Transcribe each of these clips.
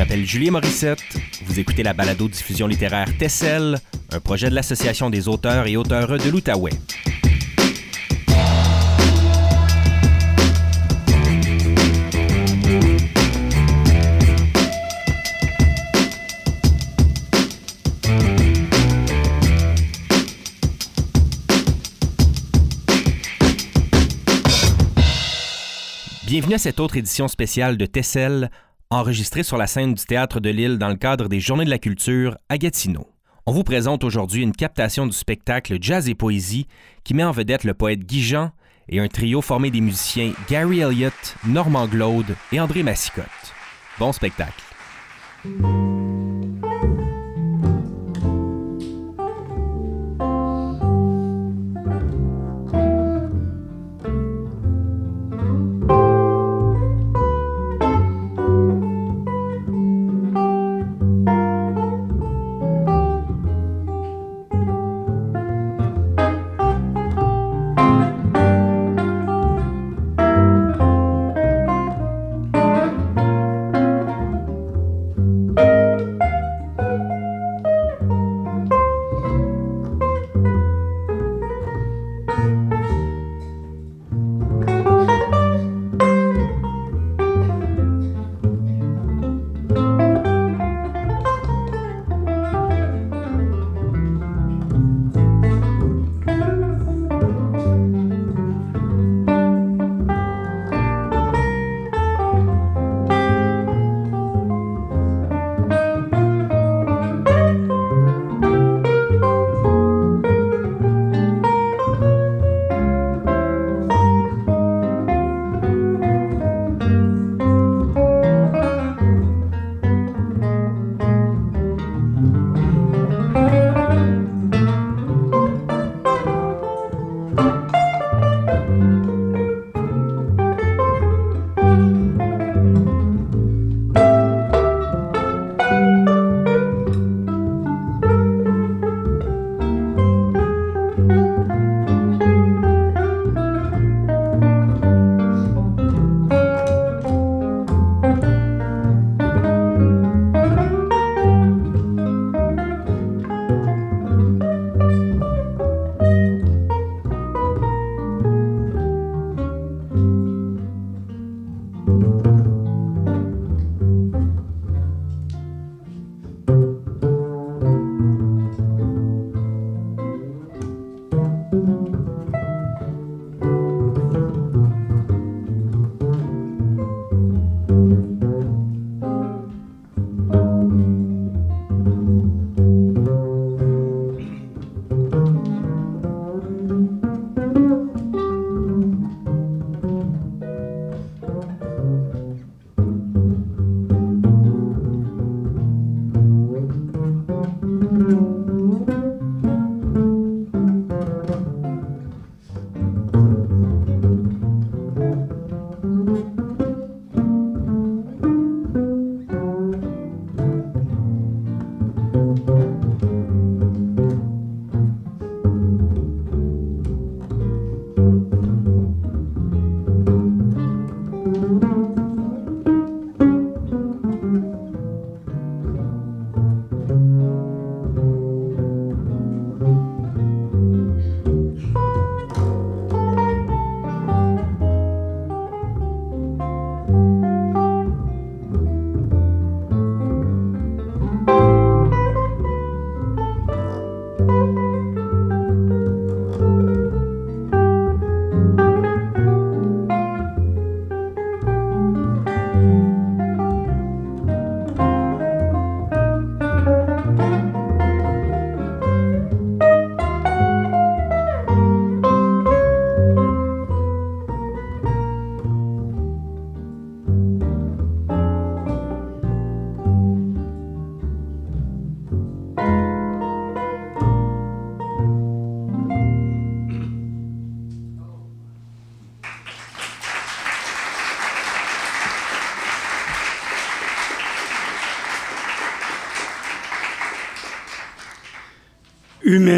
m'appelle Julie Morissette. Vous écoutez la balado-diffusion littéraire Tessel, un projet de l'Association des auteurs et auteures de l'Outaouais. Bienvenue à cette autre édition spéciale de Tessel, enregistrée sur la scène du Théâtre de Lille dans le cadre des Journées de la Culture à Gatineau. On vous présente aujourd'hui une captation du spectacle Jazz et Poésie qui met en vedette le poète Guy Jean et un trio formé des musiciens Gary Elliott, Normand Glaude et André Massicotte. Bon spectacle.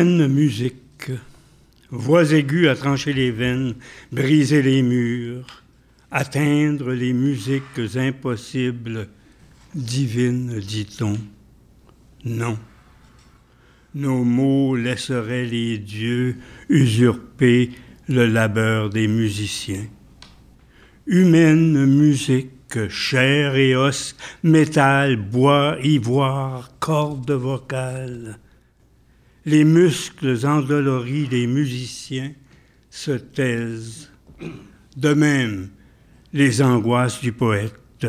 Humaine musique, voix aiguës à trancher les veines, briser les murs, atteindre les musiques impossibles divine, dit-on. Non. Nos mots laisseraient les dieux usurper le labeur des musiciens. Humaine musique, chair et os, métal, bois, ivoire, cordes vocales. Les muscles endoloris des musiciens se taisent. De même, les angoisses du poète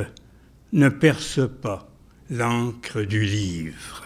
ne percent pas l'encre du livre.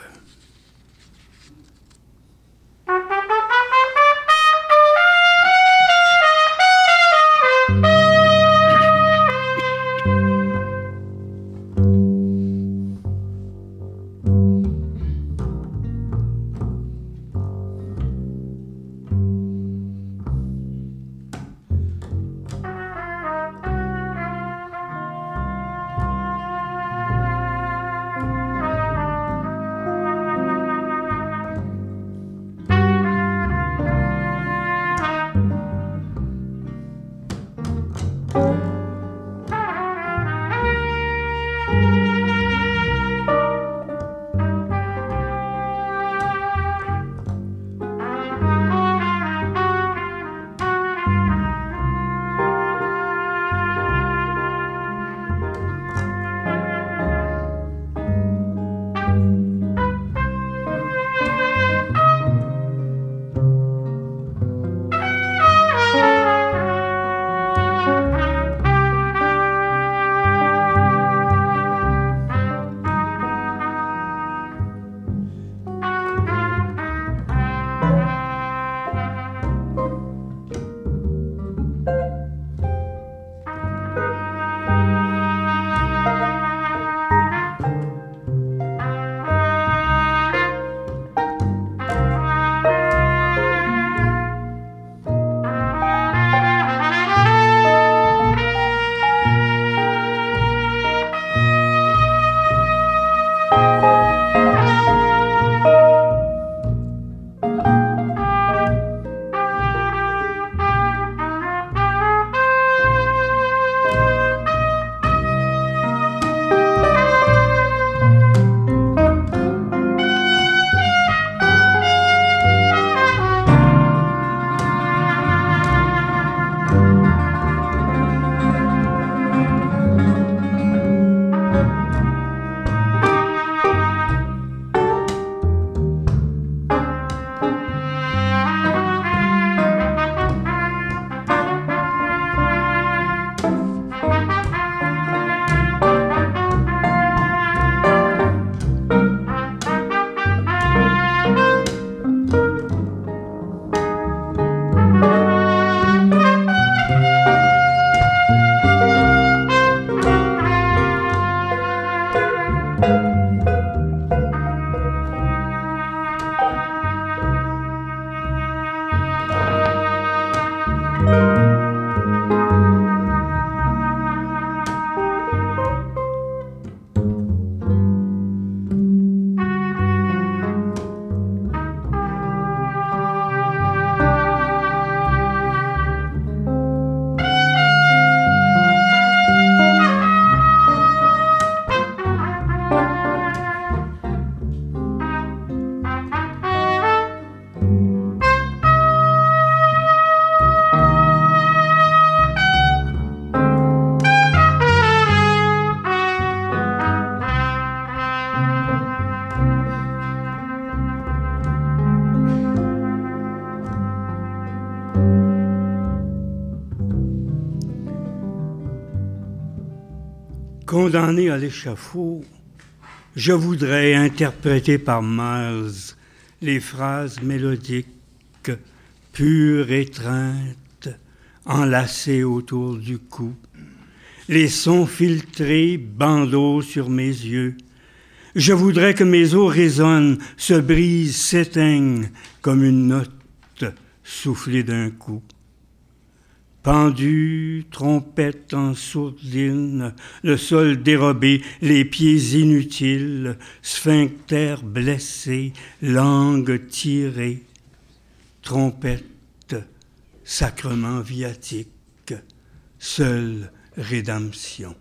Condamné à l'échafaud, je voudrais interpréter par Miles les phrases mélodiques, pures étreintes, enlacées autour du cou, les sons filtrés, bandeaux sur mes yeux. Je voudrais que mes os résonnent, se brisent, s'éteignent comme une note soufflée d'un coup. Pendu, trompette en sourdine, le sol dérobé, les pieds inutiles, sphincter blessé, langue tirée, trompette, sacrement viatique, seule rédemption.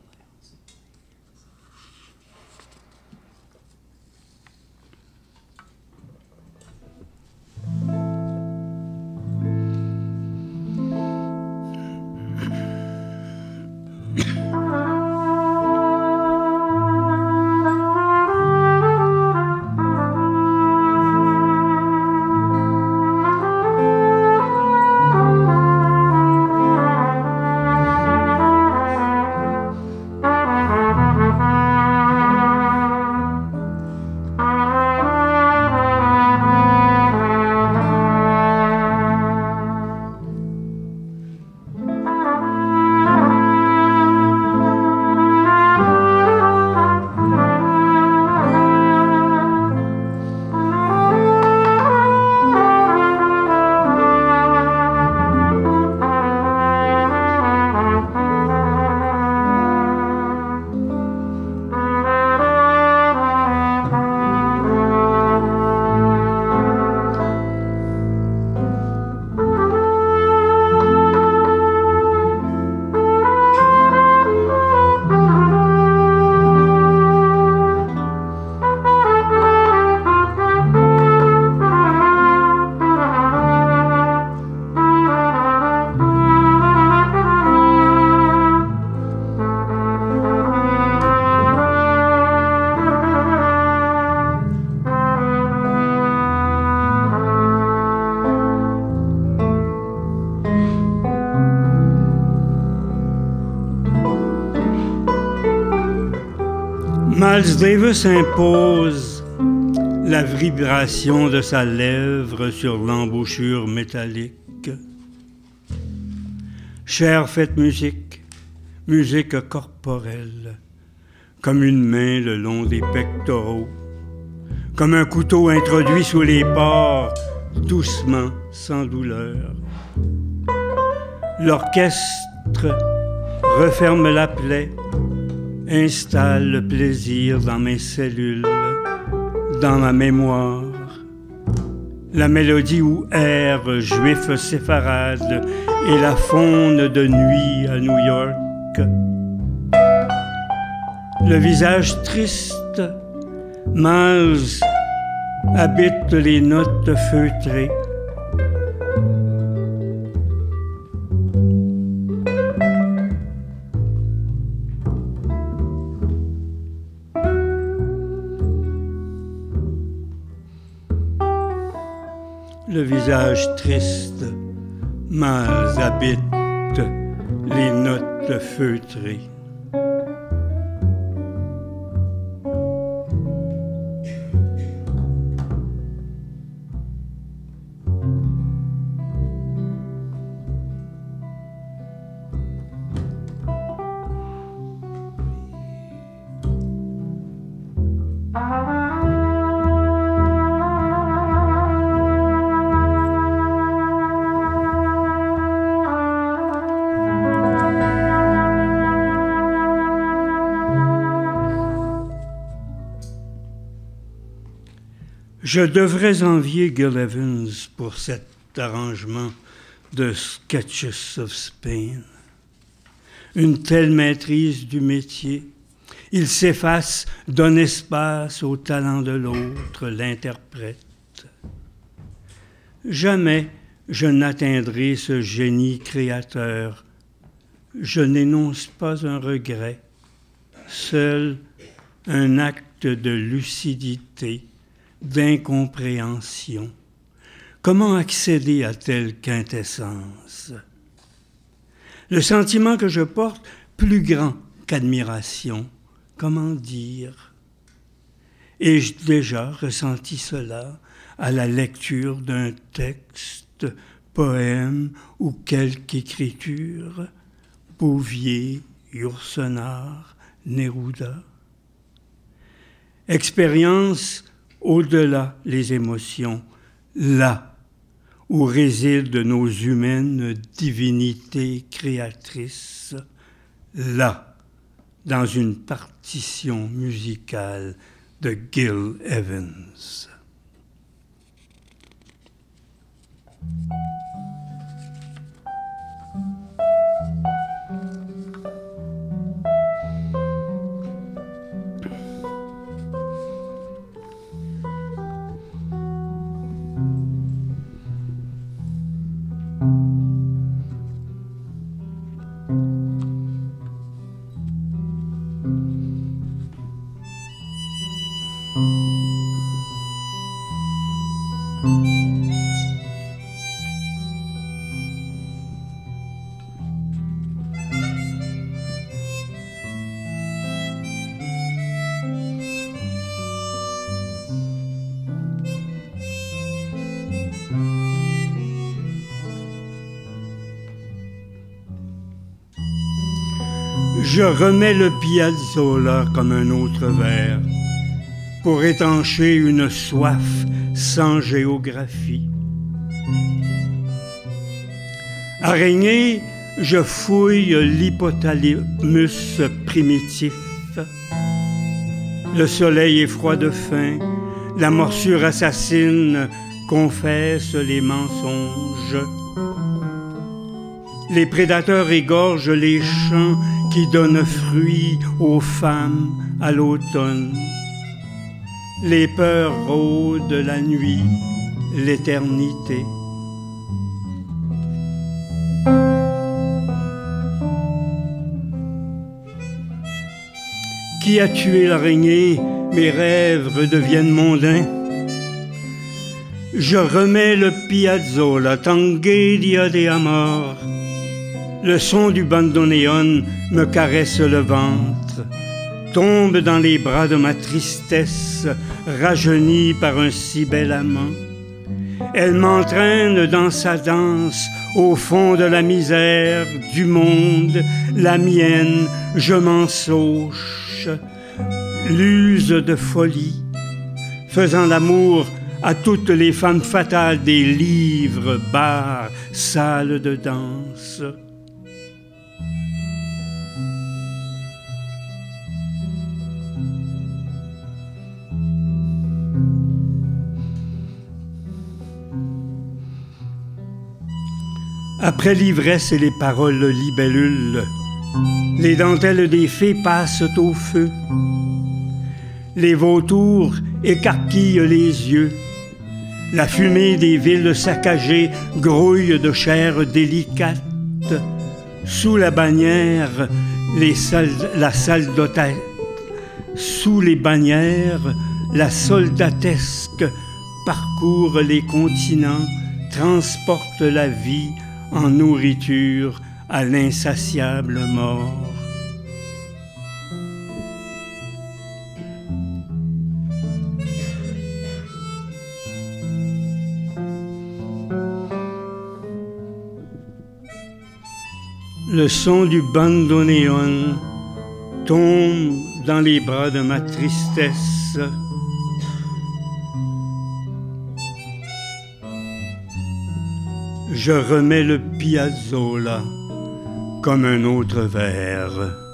Miles Davis impose la vibration de sa lèvre sur l'embouchure métallique. Cher faites musique, musique corporelle, comme une main le long des pectoraux, comme un couteau introduit sous les pores, doucement, sans douleur. L'orchestre referme la plaie, installe le plaisir dans mes cellules, dans ma mémoire. La mélodie où erre juif séfarade et la faune de nuit à New York. Le visage triste, Miles habite les notes feutrées visage triste, mal habite les notes feutrées. Je devrais envier Gil Evans pour cet arrangement de Sketches of Spain. Une telle maîtrise du métier, il s'efface, donne espace au talent de l'autre, l'interprète. Jamais je n'atteindrai ce génie créateur. Je n'énonce pas un regret, seul un acte de lucidité d'incompréhension. Comment accéder à telle quintessence? Le sentiment que je porte, plus grand qu'admiration, comment dire? Ai-je déjà ressenti cela à la lecture d'un texte, poème ou quelque écriture. Bouvier, Yourcenar, Neruda. Expérience au-delà les émotions, là où résident nos humaines divinités créatrices, là, dans une partition musicale de Gil Evans. Je remets le piazzola comme un autre verre pour étancher une soif sans géographie. Araignée, je fouille l'hypothalamus primitif. Le soleil est froid de faim, la morsure assassine confesse les mensonges. Les prédateurs égorgent les champs qui donnent fruit aux femmes à l'automne. Les peurs rôdent la nuit, l'éternité. Qui a tué l'araignée Mes rêves redeviennent mondains. Je remets le piazzo, la tanguedia de amor. Le son du bandoneon me caresse le ventre. tombe dans les bras de ma tristesse, rajeunie par un si bel amant. Elle m'entraîne dans sa danse au fond de la misère du monde, la mienne, je m'en sauche, l'use de folie, faisant l'amour à toutes les femmes fatales des livres, bars, salles de danse. Après l'ivresse et les paroles libellules, les dentelles des fées passent au feu. Les vautours écarquillent les yeux. La fumée des villes saccagées grouille de chair délicate. Sous la bannière, la salle d'hôtel. Sous les bannières, la soldatesque parcourt les continents, transporte la vie en nourriture à l'insatiable mort. Le son du bandoneon tombe dans les bras de ma tristesse je remets le piazzola comme un autre verre.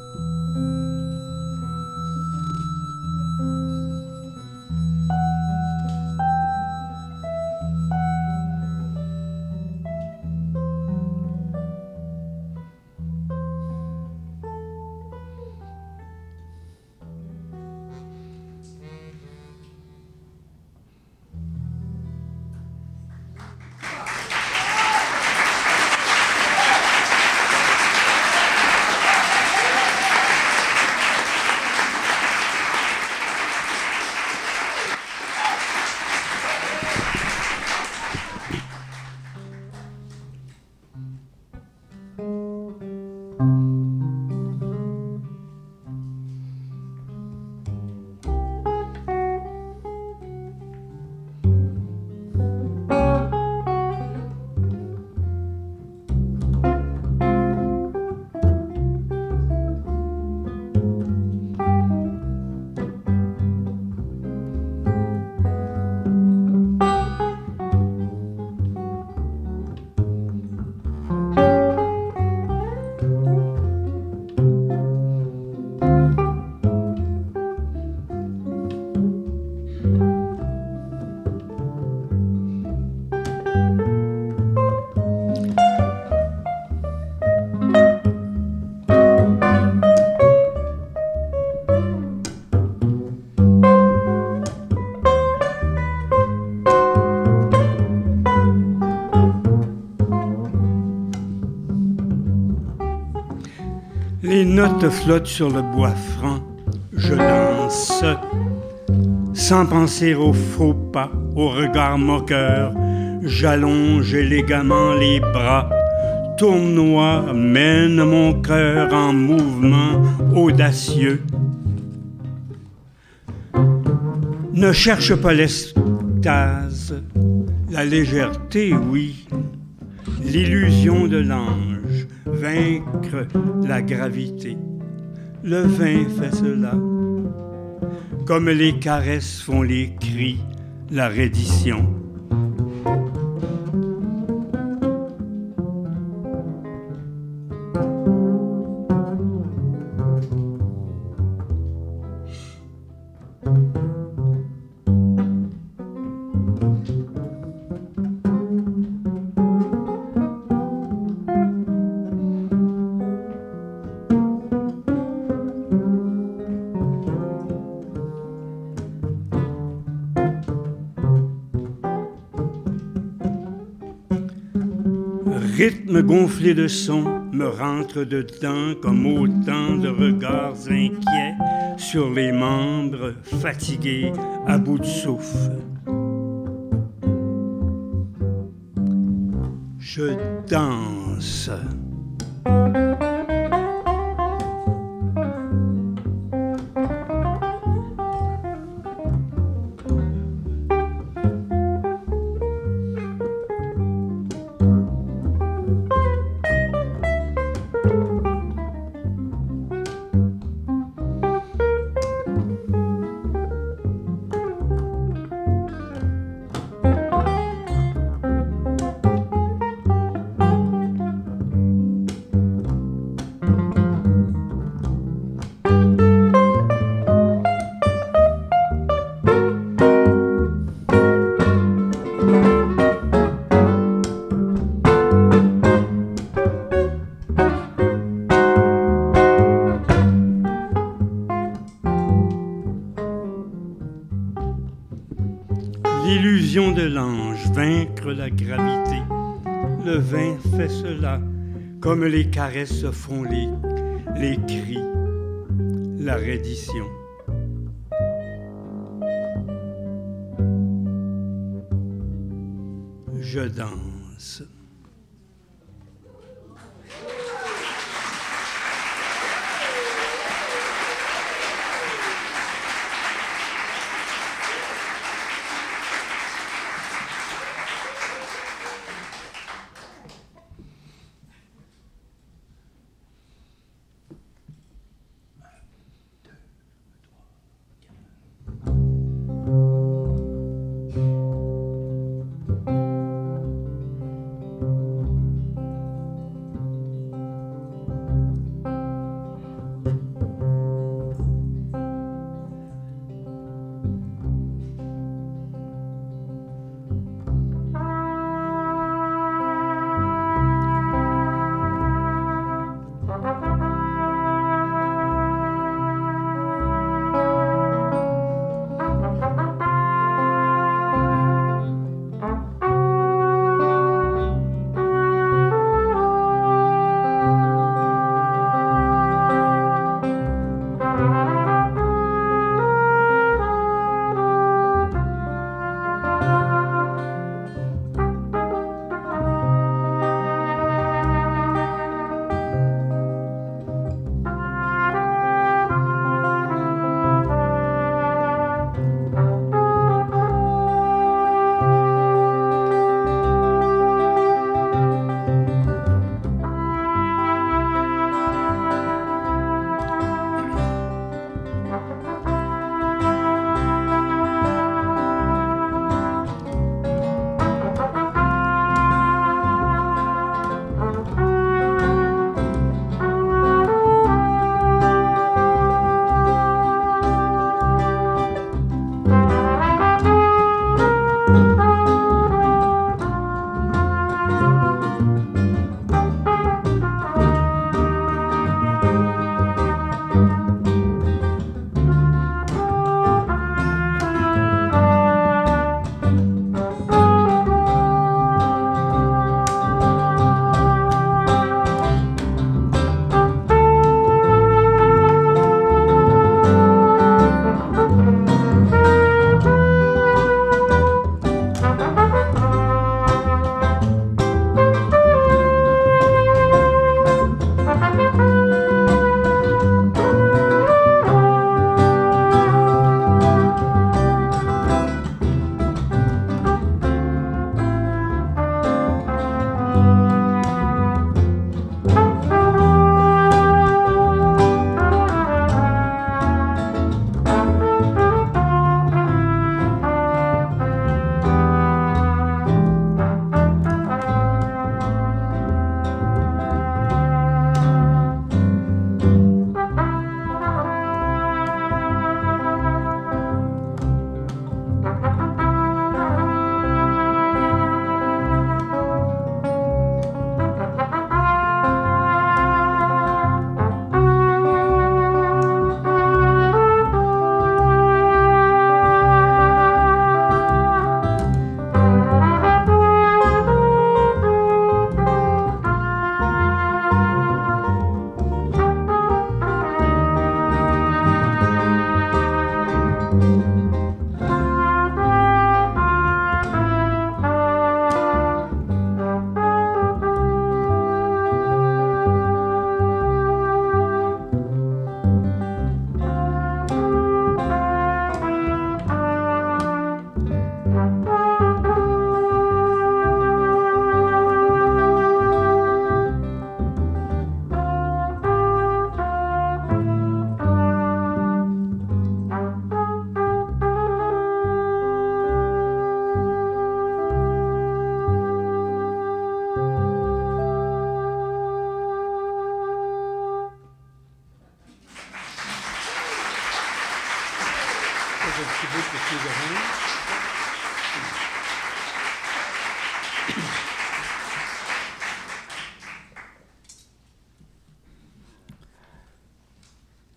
Flottent sur le bois franc, je danse, sans penser aux faux pas, au regard moqueur, j'allonge élégamment les bras, tournoie, mène mon cœur en mouvement audacieux. Ne cherche pas l'extase, la légèreté, oui, l'illusion de l'ange, vaincre la gravité. Le vin fait cela, comme les caresses font les cris, la reddition. De son me rentre dedans comme autant de regards inquiets sur les membres fatigués à bout de souffle. Je danse. La gravité. Le vin fait cela, comme les caresses font les, les cris, la reddition.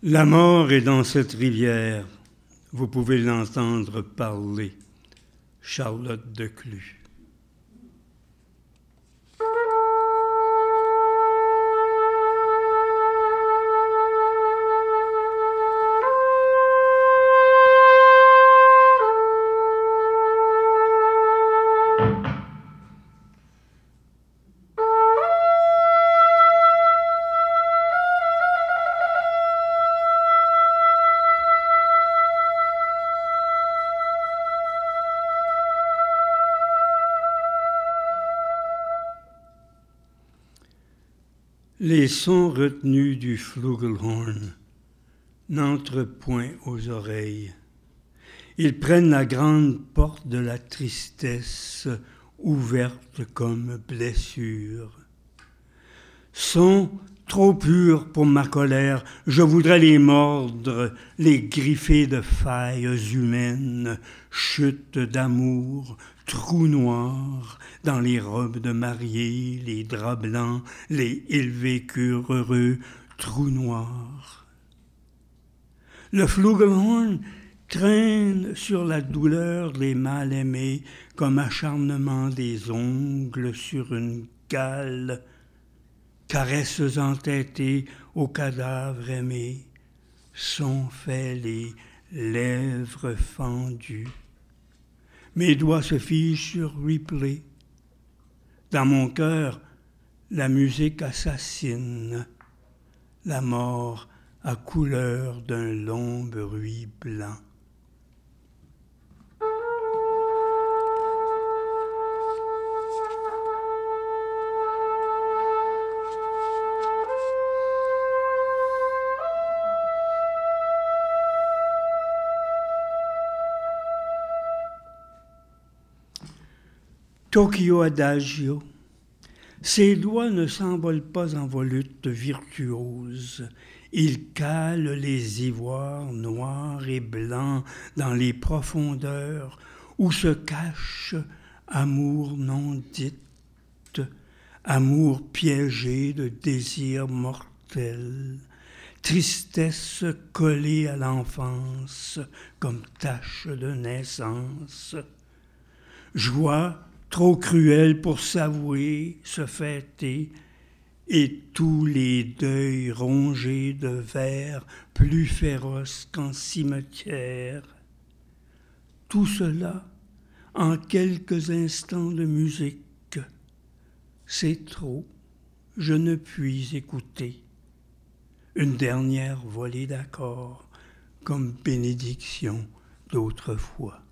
La mort est dans cette rivière, vous pouvez l'entendre parler. Charlotte de Clus. Les sons retenus du flugelhorn n'entrent point aux oreilles. Ils prennent la grande porte de la tristesse ouverte comme blessure. Sons trop purs pour ma colère, je voudrais les mordre, les griffer de failles humaines, chutes d'amour, trous noirs, dans les robes de mariée, les draps blancs, les vécurent heureux, trous noirs. Le flugelhorn traîne sur la douleur des mal-aimés comme acharnement des ongles sur une cale, caresses entêtées au cadavre aimé, sont faits les lèvres fendues. Mes doigts se figent sur replay. Dans mon cœur, la musique assassine, la mort à couleur d'un long bruit blanc. Tokyo Adagio. Ses doigts ne s'envolent pas en volutes virtuoses. Il cale les ivoires noirs et blancs dans les profondeurs où se cache amour non dit, amour piégé de désirs mortels, tristesse collée à l'enfance comme tache de naissance, joie trop cruel pour s'avouer, se fêter, et tous les deuils rongés de vers plus féroces qu'en cimetière. Tout cela en quelques instants de musique. C'est trop, je ne puis écouter. Une dernière volée d'accords comme bénédiction d'autrefois.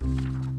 Thank you.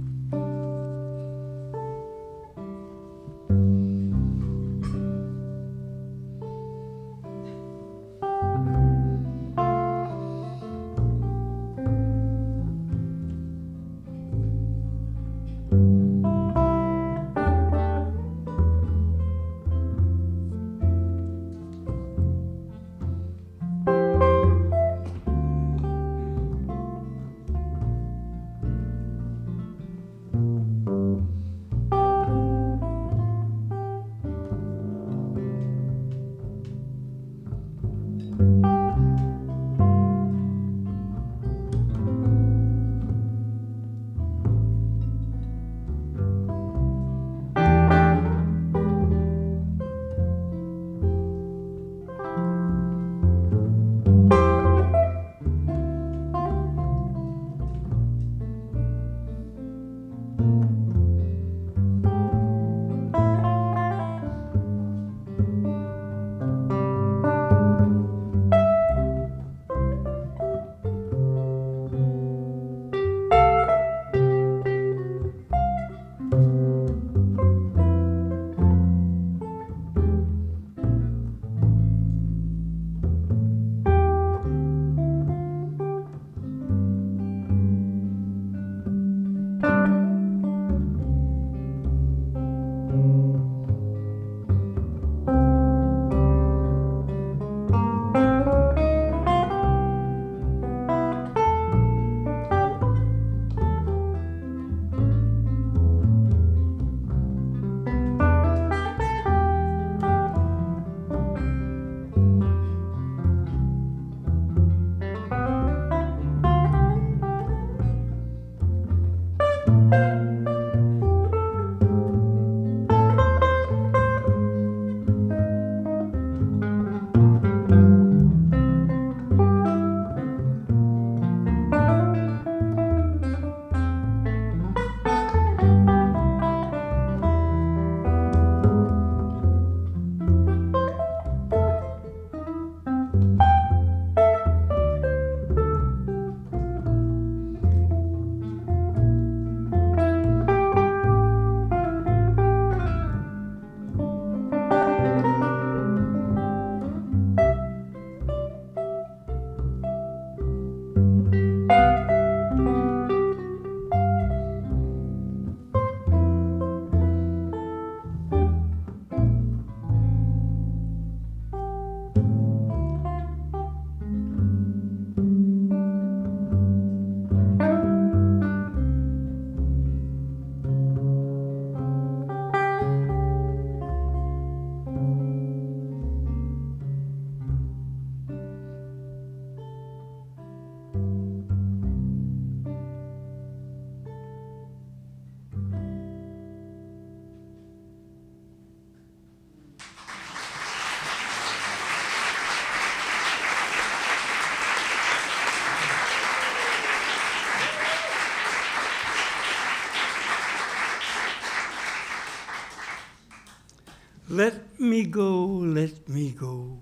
Me go, let me go.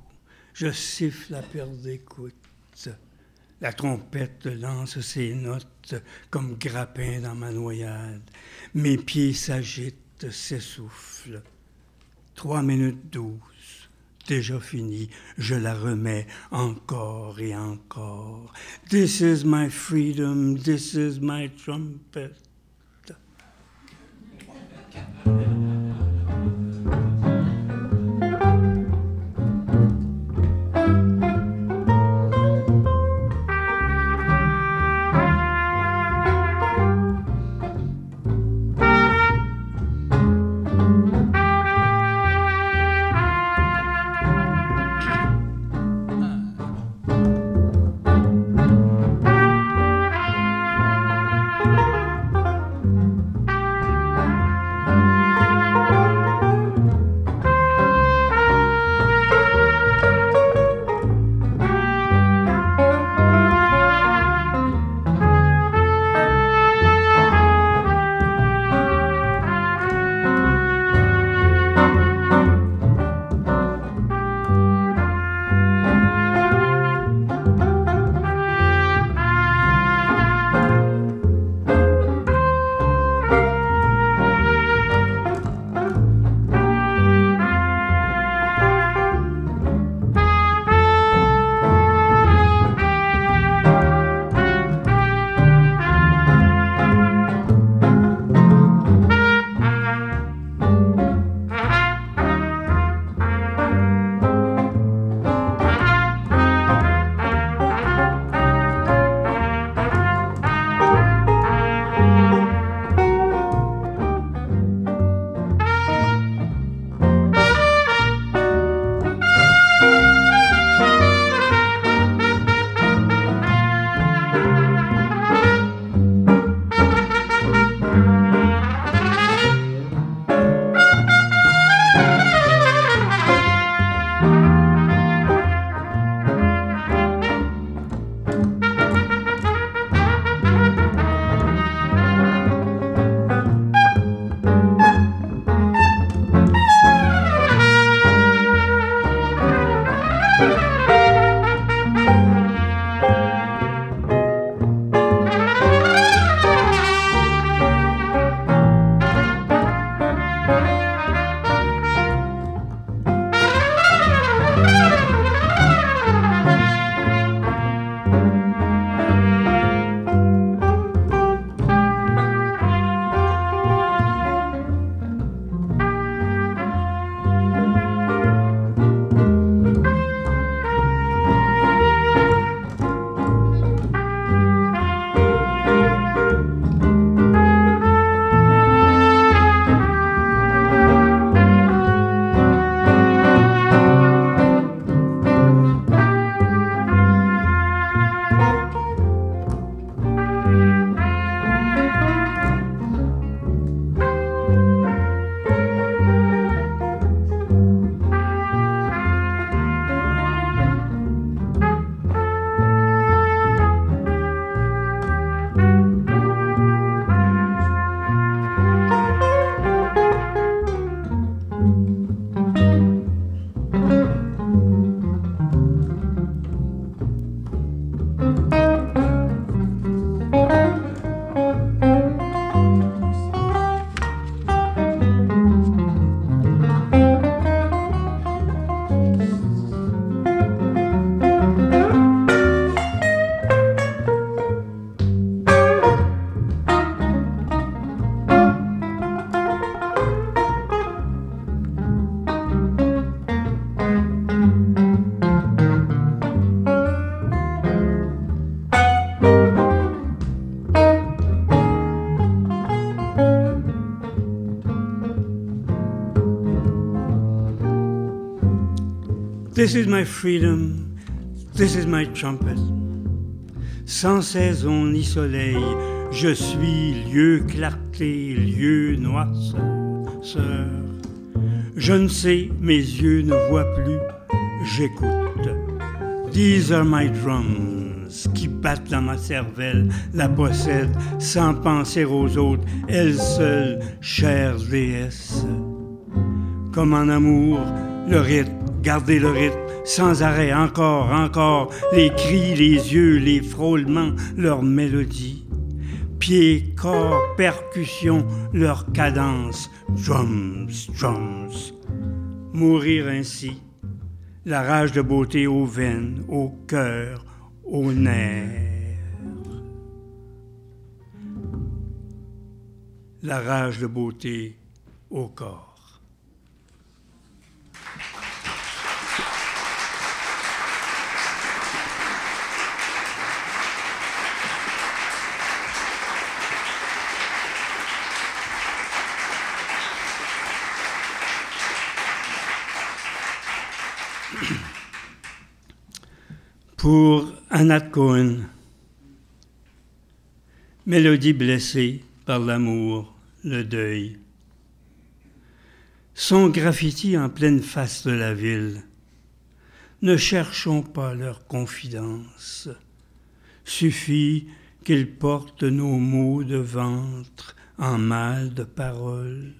Je siffle la perte d'écoute. La trompette lance ses notes comme grappin dans ma noyade. Mes pieds s'agitent, s'essoufflent. Trois minutes douze, déjà fini, je la remets encore et encore. This is my freedom, this is my trumpet. This is my freedom, this is my trumpet. Sans saison ni soleil, je suis lieu clarté, lieu noirceur. Je ne sais, mes yeux ne voient plus, j'écoute. These are my drums qui battent dans ma cervelle, la possède sans penser aux autres, elle seule, chère déesse. comme en amour, le rythme, gardez le rythme, sans arrêt, encore, encore, les cris, les yeux, les frôlements, leur mélodie. Pieds, corps, percussion, leur cadence, drums, drums. Mourir ainsi, la rage de beauté aux veines, au cœur, aux nerfs. La rage de beauté au corps. Pour Anat Cohen, mélodie blessée par l'amour, le deuil. Son graffiti en pleine face de la ville. Ne cherchons pas leur confidence. Suffit qu'ils portent nos mots de ventre en mal de paroles.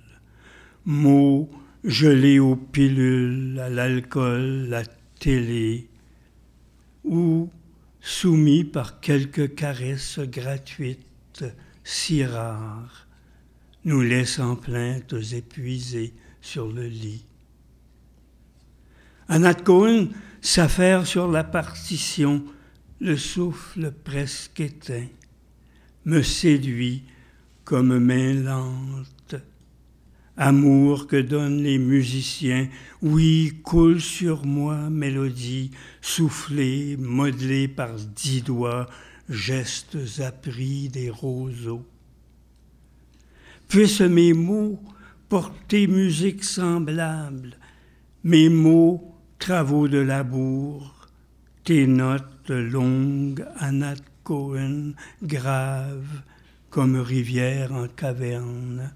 Mots gelés aux pilules, à l'alcool, la télé, ou soumis par quelques caresses gratuites, si rares, nous laissant plaintes épuisées sur le lit. Anat Cohen s'affaire sur la partition, le souffle presque éteint, me séduit comme main lente Amour que donnent les musiciens, oui, coule sur moi, mélodie, soufflée, modelée par dix doigts, gestes appris des roseaux. Puissent mes mots porter musique semblable, mes mots, travaux de labour, tes notes longues, Anat Cohen, graves, comme rivière en caverne.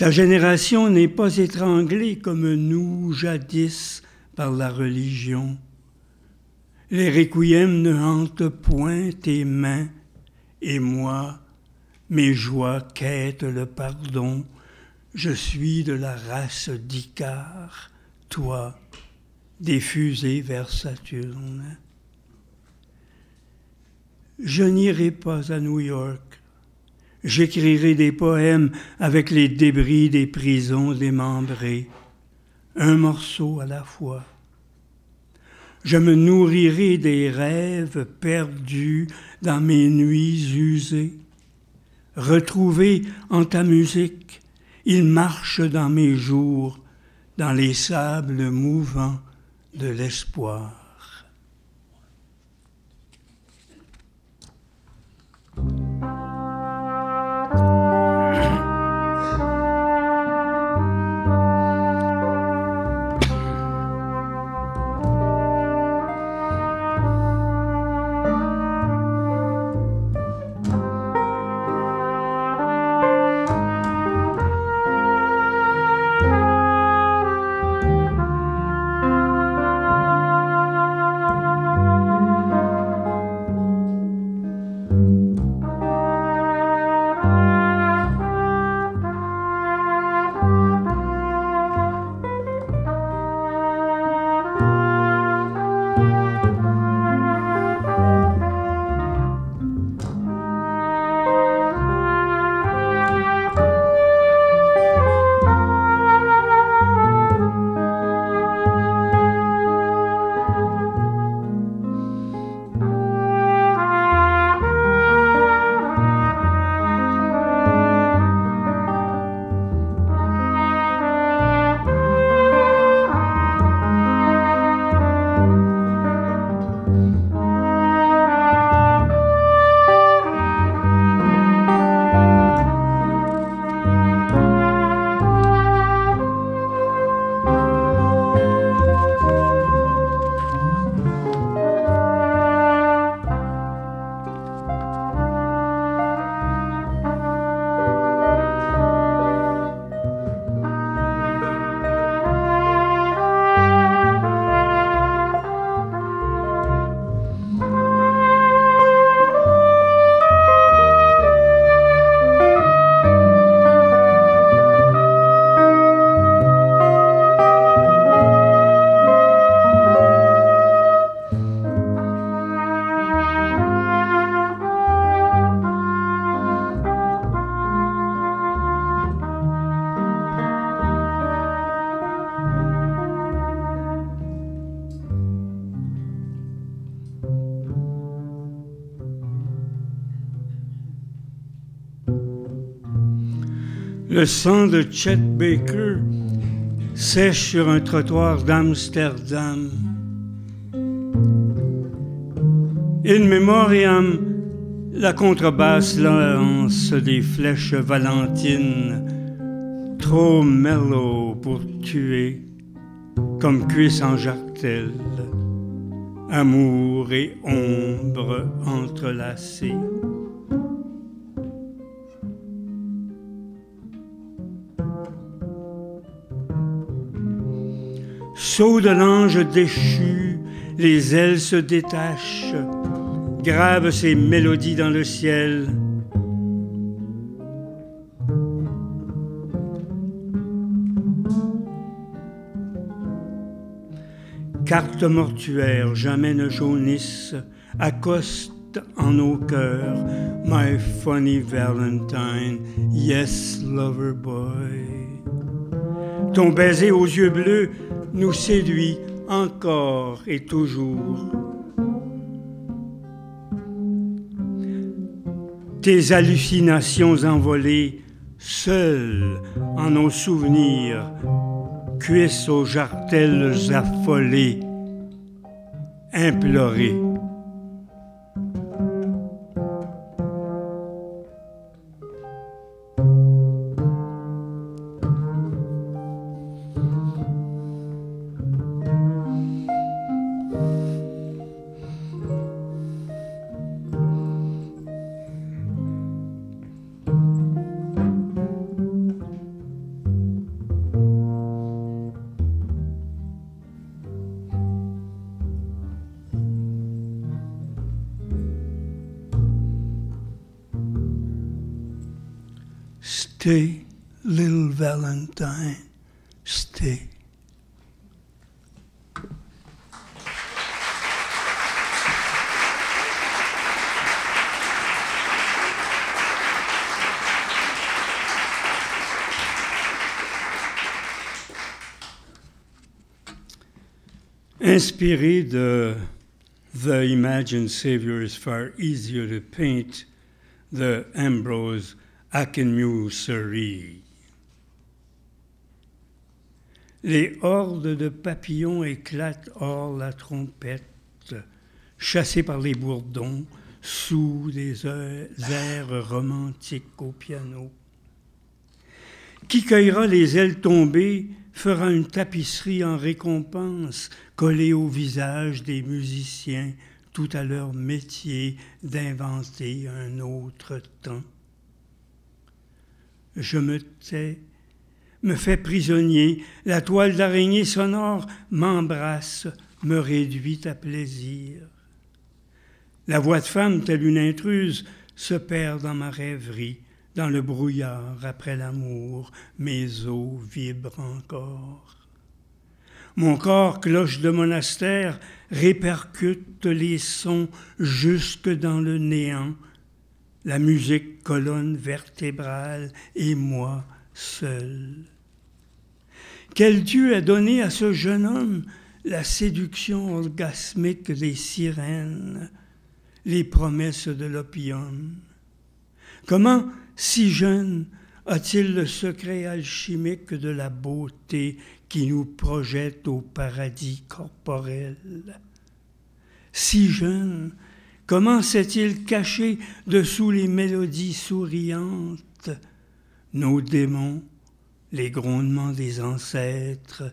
Ta génération n'est pas étranglée comme nous jadis par la religion. Les requiems ne hantent point tes mains, et moi, mes joies quêtent le pardon. Je suis de la race d'Icare, toi, des vers Saturne. Je n'irai pas à New York j'écrirai des poèmes avec les débris des prisons démembrées, un morceau à la fois. Je me nourrirai des rêves perdus dans mes nuits usées. Retrouvé en ta musique, il marche dans mes jours, dans les sables mouvants de l'espoir. Le sang de Chet Baker sèche sur un trottoir d'Amsterdam. In memoriam, la contrebasse lance des flèches valentines, trop mellow pour tuer, comme cuisse en jartelle, amour et ombre entrelacées. De l'ange déchu, les ailes se détachent, grave ses mélodies dans le ciel. Carte mortuaire, jamais ne jaunisse, accoste en nos cœurs, my funny Valentine, yes, lover boy. Ton baiser aux yeux bleus nous séduit encore et toujours. Tes hallucinations envolées, seules en nos souvenirs, cuissent aux jartelles affolées, implorées. Inspiré de The Imagined Savior is far easier to paint the Ambrose Akenmusery. Les hordes de papillons éclatent hors la trompette, chassés par les bourdons, sous des airs romantiques au piano. Qui cueillera les ailes tombées fera une tapisserie en récompense collée au visage des musiciens tout à leur métier d'inventer un autre temps. Je me tais, me fais prisonnier, la toile d'araignée sonore m'embrasse, me réduit à plaisir. La voix de femme, telle une intruse, se perd dans ma rêverie, dans le brouillard après l'amour, mes os vibrent encore. Mon corps, cloche de monastère, répercute les sons jusque dans le néant, la musique colonne vertébrale et moi seul. Quel Dieu a donné à ce jeune homme la séduction orgasmique des sirènes, les promesses de l'opium? Comment, si jeune, a-t-il le secret alchimique de la beauté qui nous projette au paradis corporel? Si jeune, Comment s'est-il caché dessous les mélodies souriantes Nos démons, les grondements des ancêtres,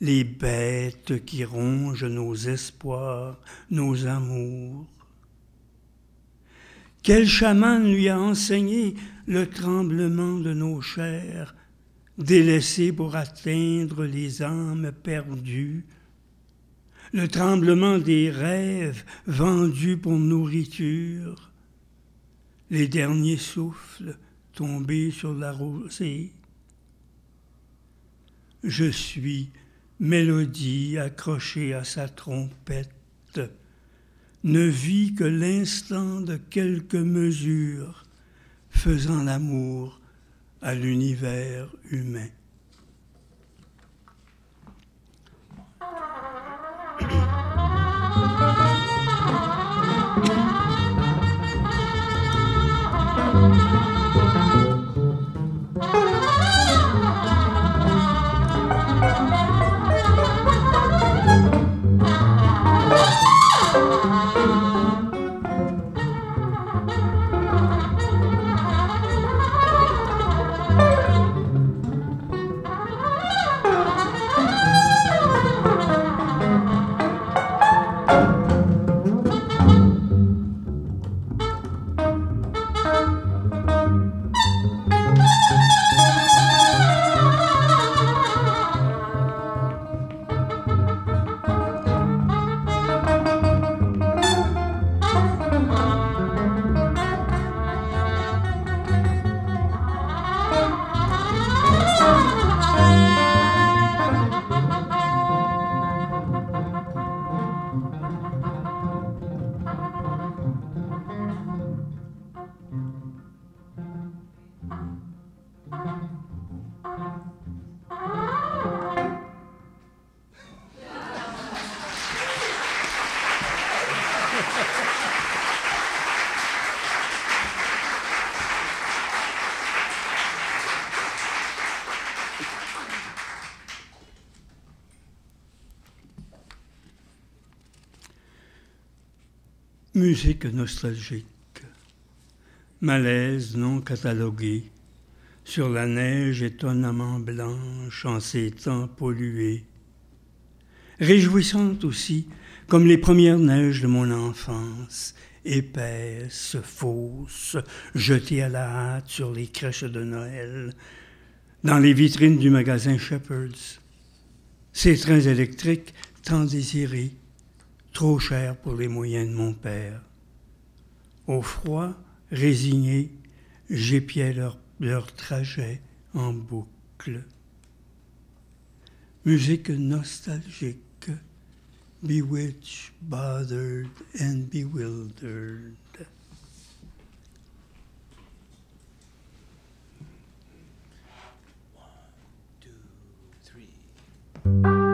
les bêtes qui rongent nos espoirs, nos amours? Quel chaman lui a enseigné le tremblement de nos chairs, délaissés pour atteindre les âmes perdues. Le tremblement des rêves vendus pour nourriture, les derniers souffles tombés sur la rosée. Je suis mélodie accrochée à sa trompette, ne vis que l'instant de quelques mesures faisant l'amour à l'univers humain. Musique nostalgique, malaise non catalogué, sur la neige étonnamment blanche en ces temps pollués. Réjouissante aussi, comme les premières neiges de mon enfance, épaisses, fausses, jetées à la hâte sur les crèches de Noël, dans les vitrines du magasin Shepherd's. Ces trains électriques tant désirés, trop cher pour les moyens de mon père. Au froid, résigné, j'épiais leur, leur trajet en boucle. Musique nostalgique, bewitched, bothered and bewildered. One, two, three.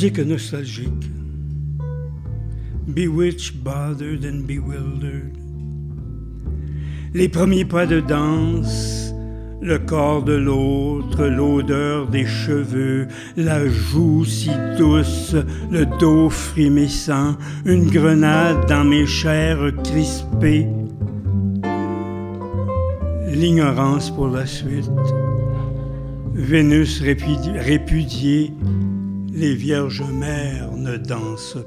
Musique nostalgique. Bewitched, bothered and bewildered. Les premiers pas de danse, le corps de l'autre, l'odeur des cheveux, la joue si douce, le dos frémissant, une grenade dans mes chairs crispées. L'ignorance pour la suite. Vénus répudiée, les vierges mères ne dansent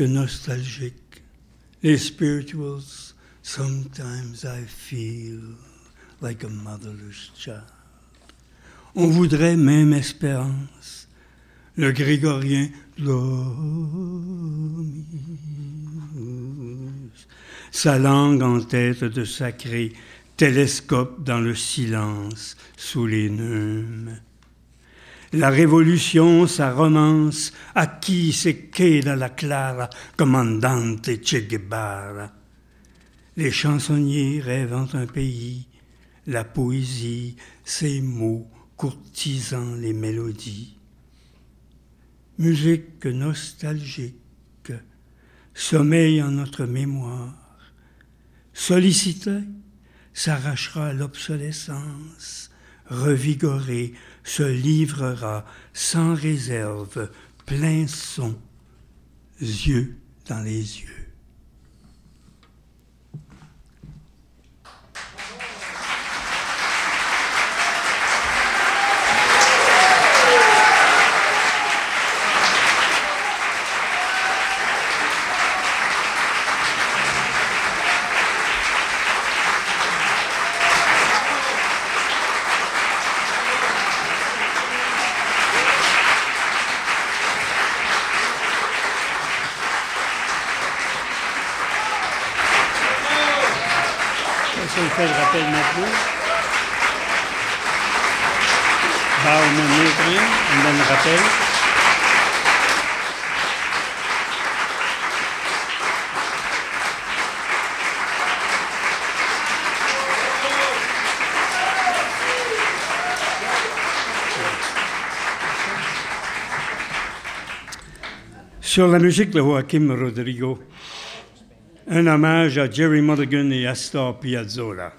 Musique nostalgique. Les spirituals, sometimes I feel like a motherless child. On voudrait même espérance. Le grégorien, sa langue en tête de sacré, télescope dans le silence sous les neumes. La révolution, sa romance, à qui c'est dans la clara, commandante Che Guevara. Les chansonniers rêvant un pays, la poésie, ses mots courtisant les mélodies. Musique nostalgique, sommeil en notre mémoire, sollicité, s'arrachera l'obsolescence, revigoré, se livrera sans réserve, plein son, yeux dans les yeux. fait le rappel maintenant. Bah, on me met rien, on donne le rappel. Sur la musique de Joaquim Rodrigo. un hommage à Jerry Mulligan et Astor Piazzolla.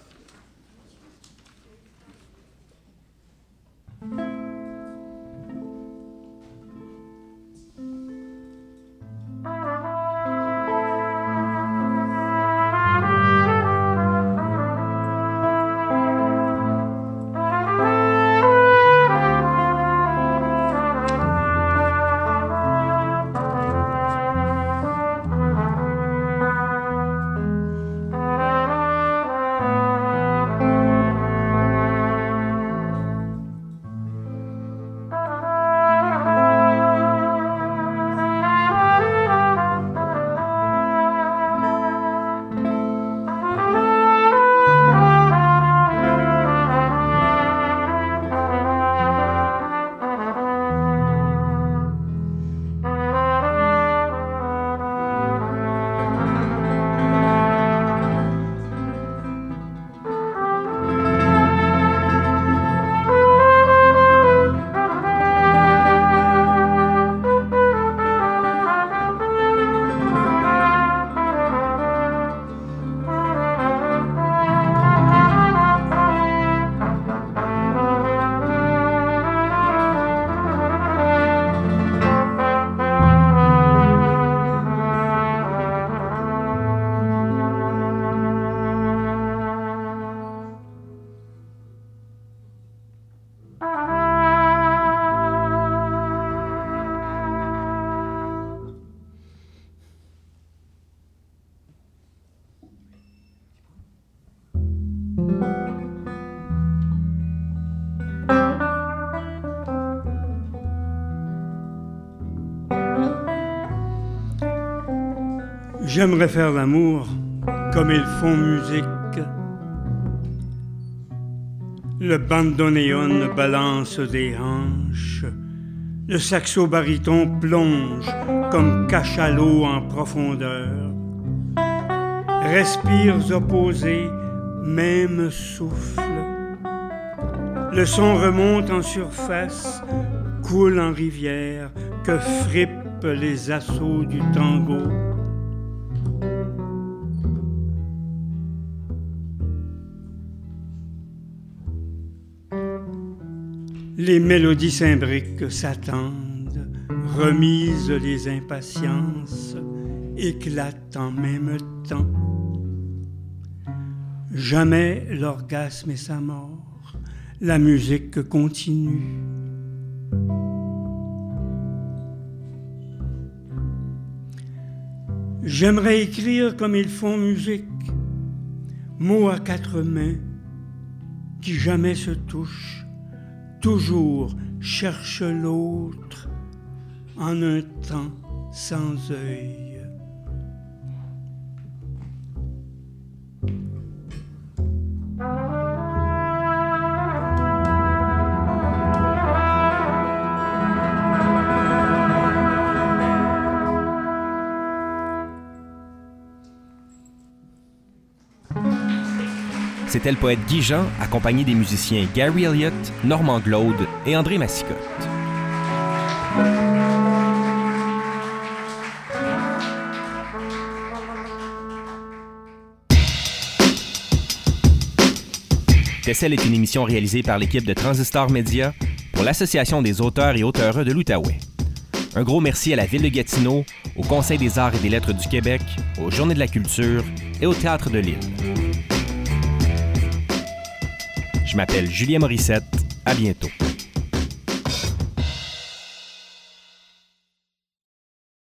J'aimerais faire l'amour comme ils font musique. Le bandoneon balance des hanches. Le saxo baryton plonge comme cachalot en profondeur. Respires opposés, même souffle. Le son remonte en surface, coule en rivière, que frippent les assauts du tango. Les mélodies s'imbriquent, s'attendent, remisent les impatiences, éclatent en même temps. Jamais l'orgasme et sa mort, la musique continue. J'aimerais écrire comme ils font musique, mots à quatre mains, qui jamais se touchent, toujours cherchent l'autre en un temps sans œil. C'était le poète Guy Jean, accompagné des musiciens Gary Elliott, Normand Glaude et André Massicotte. Tessel est une émission réalisée par l'équipe de Transistor Media pour l'Association des auteurs et auteures de l'Outaouais. Un gros merci à la Ville de Gatineau, au Conseil des arts et des lettres du Québec, aux Journées de la culture et au Théâtre de l'Île. Je m'appelle Julien Morissette. À bientôt.